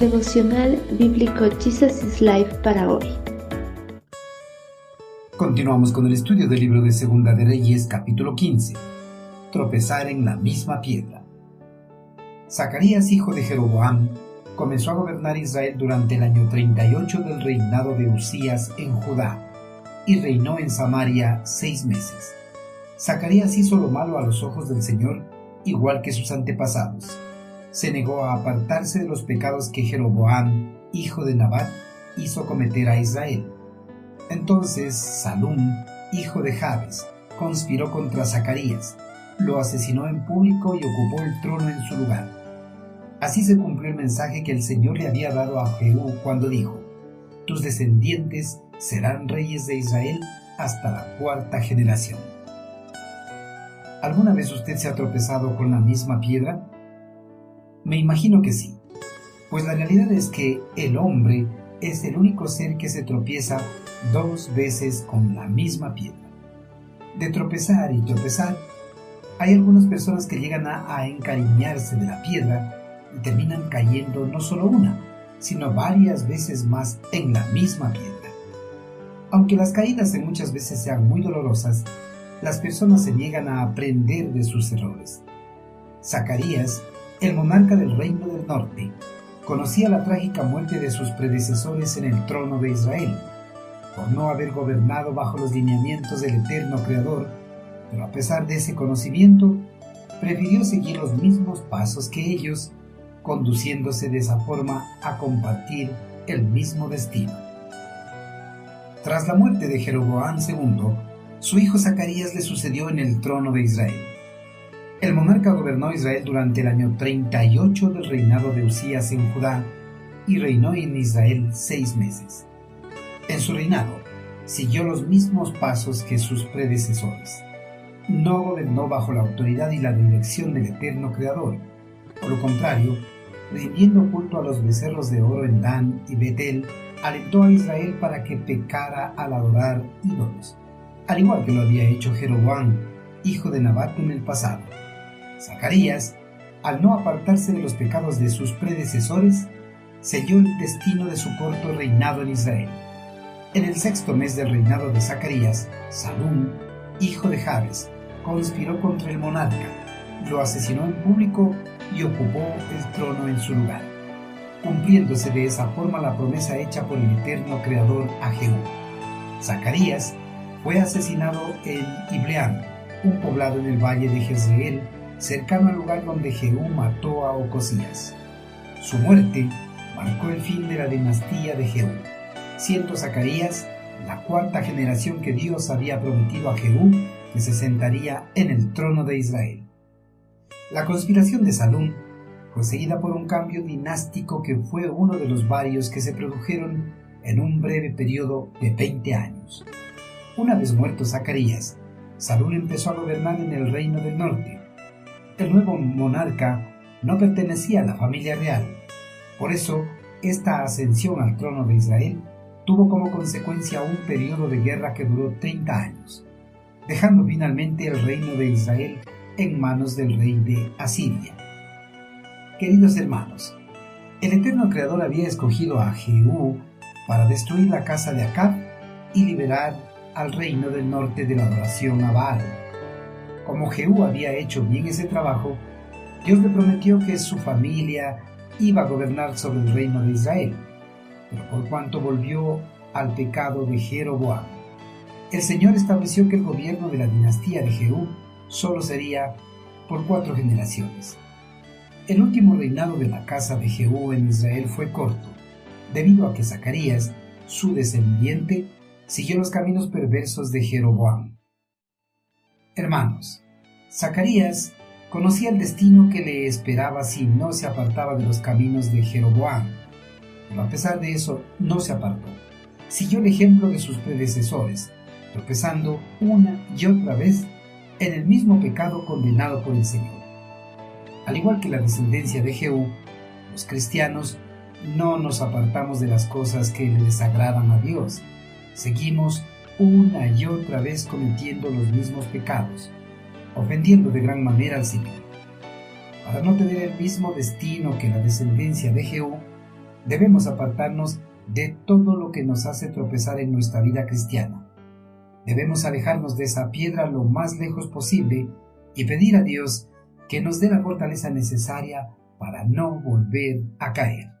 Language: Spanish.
Devocional Bíblico Jesus is Life para hoy. Continuamos con el estudio del libro de Segunda de Reyes, capítulo 15. Tropezar en la misma piedra. Zacarías, hijo de Jeroboam, comenzó a gobernar Israel durante el año 38 del reinado de Usías en Judá y reinó en Samaria seis meses. Zacarías hizo lo malo a los ojos del Señor, igual que sus antepasados. Se negó a apartarse de los pecados que Jeroboam, hijo de Nabat, hizo cometer a Israel. Entonces Salum, hijo de Jabes, conspiró contra Zacarías, lo asesinó en público y ocupó el trono en su lugar. Así se cumplió el mensaje que el Señor le había dado a Jehú cuando dijo, Tus descendientes serán reyes de Israel hasta la cuarta generación. ¿Alguna vez usted se ha tropezado con la misma piedra? Me imagino que sí, pues la realidad es que el hombre es el único ser que se tropieza dos veces con la misma piedra. De tropezar y tropezar, hay algunas personas que llegan a, encariñarse de la piedra y terminan cayendo no solo una, sino varias veces más en la misma piedra. Aunque las caídas en muchas veces sean muy dolorosas, las personas se niegan a aprender de sus errores. Zacarías, el monarca del reino del norte, conocía la trágica muerte de sus predecesores en el trono de Israel, por no haber gobernado bajo los lineamientos del eterno Creador, pero a pesar de ese conocimiento, prefirió seguir los mismos pasos que ellos, conduciéndose de esa forma a compartir el mismo destino. Tras la muerte de Jeroboam II, su hijo Zacarías le sucedió en el trono de Israel. El monarca gobernó Israel durante el año 38 del reinado de Usías en Judá y reinó en Israel seis meses. En su reinado, siguió los mismos pasos que sus predecesores. No gobernó bajo la autoridad y la dirección del eterno Creador. Por lo contrario, rindiendo culto a los becerros de oro en Dan y Betel, alentó a Israel para que pecara al adorar ídolos, al igual que lo había hecho Jeroboam, hijo de Nabat en el pasado. Zacarías, al no apartarse de los pecados de sus predecesores, selló el destino de su corto reinado en Israel. En el sexto mes del reinado de Zacarías, Salum, hijo de Jabes, conspiró contra el monarca, lo asesinó en público y ocupó el trono en su lugar, cumpliéndose de esa forma la promesa hecha por el eterno Creador a Jehú. Zacarías fue asesinado en Ibleán, un poblado en el valle de Jezreel, cercano al lugar donde Jehú mató a Ocosías. Su muerte marcó el fin de la dinastía de Jehú, siendo Zacarías la cuarta generación que Dios había prometido a Jehú que se sentaría en el trono de Israel. La conspiración de Salum fue seguida por un cambio dinástico que fue uno de los varios que se produjeron en un breve periodo de 20 años. Una vez muerto Zacarías, Salum empezó a gobernar en el reino del norte. El nuevo monarca no pertenecía a la familia real. Por eso, esta ascensión al trono de Israel tuvo como consecuencia un periodo de guerra que duró 30 años, dejando finalmente el reino de Israel en manos del rey de Asiria. Queridos hermanos, el eterno Creador había escogido a Jehú para destruir la casa de Acab y liberar al reino del norte de la adoración a Baal. Como Jehú había hecho bien ese trabajo, Dios le prometió que su familia iba a gobernar sobre el reino de Israel pero por cuanto volvió al pecado de Jeroboam. El Señor estableció que el gobierno de la dinastía de Jehú solo sería por cuatro generaciones. El último reinado de la casa de Jehú en Israel fue corto, debido a que Zacarías, su descendiente, siguió los caminos perversos de Jeroboam. Hermanos, Zacarías conocía el destino que le esperaba si no se apartaba de los caminos de Jeroboam pero a pesar de eso no se apartó. Siguió el ejemplo de sus predecesores, tropezando una y otra vez en el mismo pecado condenado por el Señor. Al igual que la descendencia de Jehú, los cristianos no nos apartamos de las cosas que le desagradan a Dios. Seguimos una y otra vez cometiendo los mismos pecados, ofendiendo de gran manera al Señor. Para no tener el mismo destino que la descendencia de Jehú, debemos apartarnos de todo lo que nos hace tropezar en nuestra vida cristiana. Debemos alejarnos de esa piedra lo más lejos posible y pedir a Dios que nos dé la fortaleza necesaria para no volver a caer.